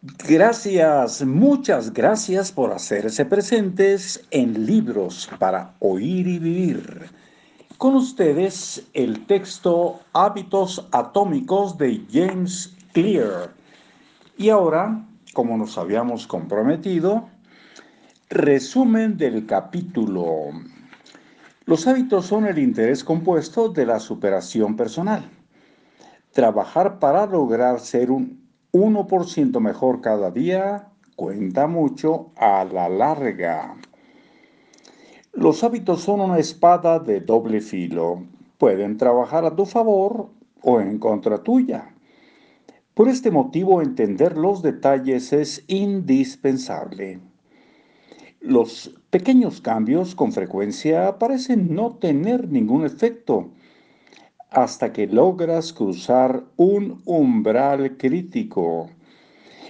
Gracias, muchas gracias por hacerse presentes en Libros para Oír y Vivir. Con ustedes el texto Hábitos Atómicos de James Clear. Y ahora, como nos habíamos comprometido, resumen del capítulo. Los hábitos son el interés compuesto de la superación personal. Trabajar para lograr ser un 1% mejor cada día cuenta mucho a la larga. Los hábitos son una espada de doble filo. Pueden trabajar a tu favor o en contra tuya. Por este motivo, entender los detalles es indispensable. Los pequeños cambios con frecuencia parecen no tener ningún efecto hasta que logras cruzar un umbral crítico.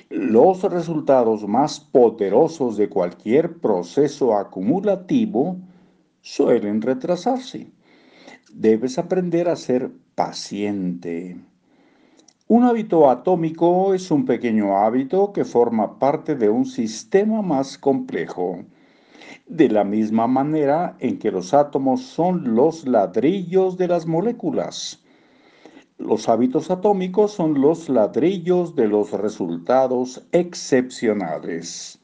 Los resultados más poderosos de cualquier proceso acumulativo suelen retrasarse. Debes aprender a ser paciente. Un hábito atómico es un pequeño hábito que forma parte de un sistema más complejo. De la misma manera en que los átomos son los ladrillos de las moléculas. Los hábitos atómicos son los ladrillos de los resultados excepcionales.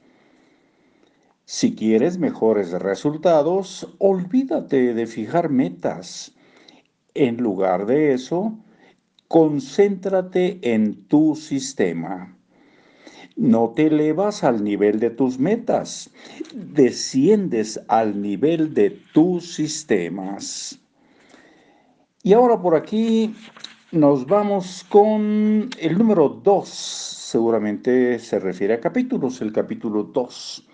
Si quieres mejores resultados, olvídate de fijar metas. En lugar de eso, concéntrate en tu sistema. No te elevas al nivel de tus metas, desciendes al nivel de tus sistemas. Y ahora por aquí nos vamos con el número 2. Seguramente se refiere a capítulos, el capítulo 2.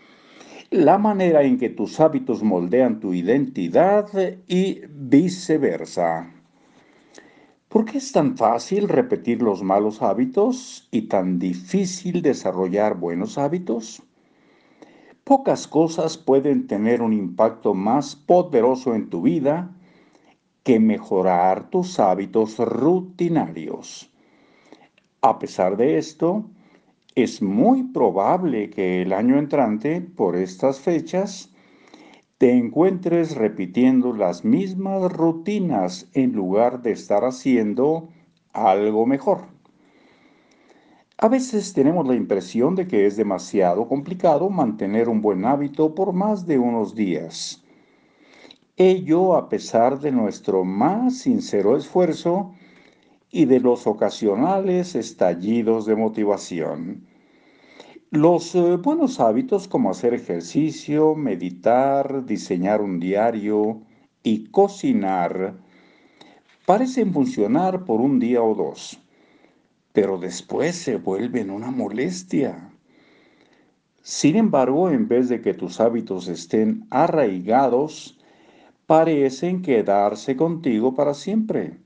La manera en que tus hábitos moldean tu identidad y viceversa. ¿Por qué es tan fácil repetir los malos hábitos y tan difícil desarrollar buenos hábitos? Pocas cosas pueden tener un impacto más poderoso en tu vida que mejorar tus hábitos rutinarios. A pesar de esto, es muy probable que el año entrante, por estas fechas, te encuentres repitiendo las mismas rutinas en lugar de estar haciendo algo mejor. A veces tenemos la impresión de que es demasiado complicado mantener un buen hábito por más de unos días ello a pesar de nuestro más sincero esfuerzo y de los ocasionales estallidos de motivación. Los eh, buenos hábitos como hacer ejercicio, meditar, diseñar un diario y cocinar parecen funcionar por un día o dos, pero después se vuelven una molestia. Sin embargo, en vez de que tus hábitos estén arraigados, parecen quedarse contigo para siempre,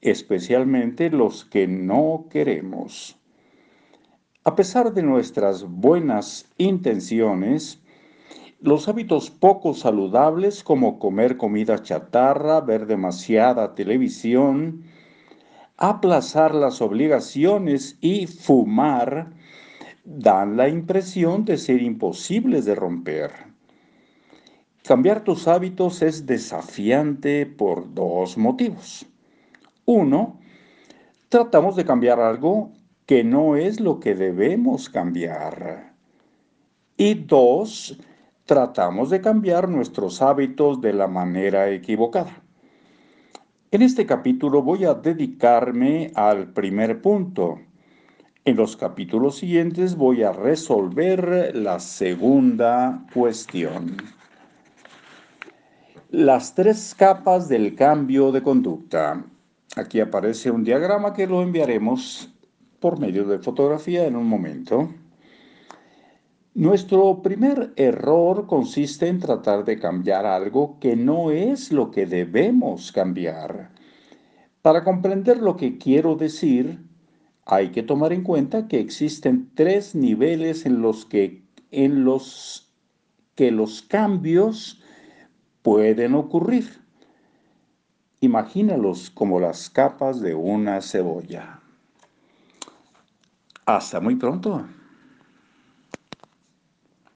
especialmente los que no queremos. A pesar de nuestras buenas intenciones, los hábitos poco saludables como comer comida chatarra, ver demasiada televisión, aplazar las obligaciones y fumar dan la impresión de ser imposibles de romper. Cambiar tus hábitos es desafiante por dos motivos. Uno, tratamos de cambiar algo que no es lo que debemos cambiar. Y dos, tratamos de cambiar nuestros hábitos de la manera equivocada. En este capítulo voy a dedicarme al primer punto. En los capítulos siguientes voy a resolver la segunda cuestión. Las tres capas del cambio de conducta. Aquí aparece un diagrama que lo enviaremos por medio de fotografía en un momento. Nuestro primer error consiste en tratar de cambiar algo que no es lo que debemos cambiar. Para comprender lo que quiero decir, hay que tomar en cuenta que existen tres niveles en los que, en los, que los cambios pueden ocurrir. Imagínalos como las capas de una cebolla. Hasta muy pronto.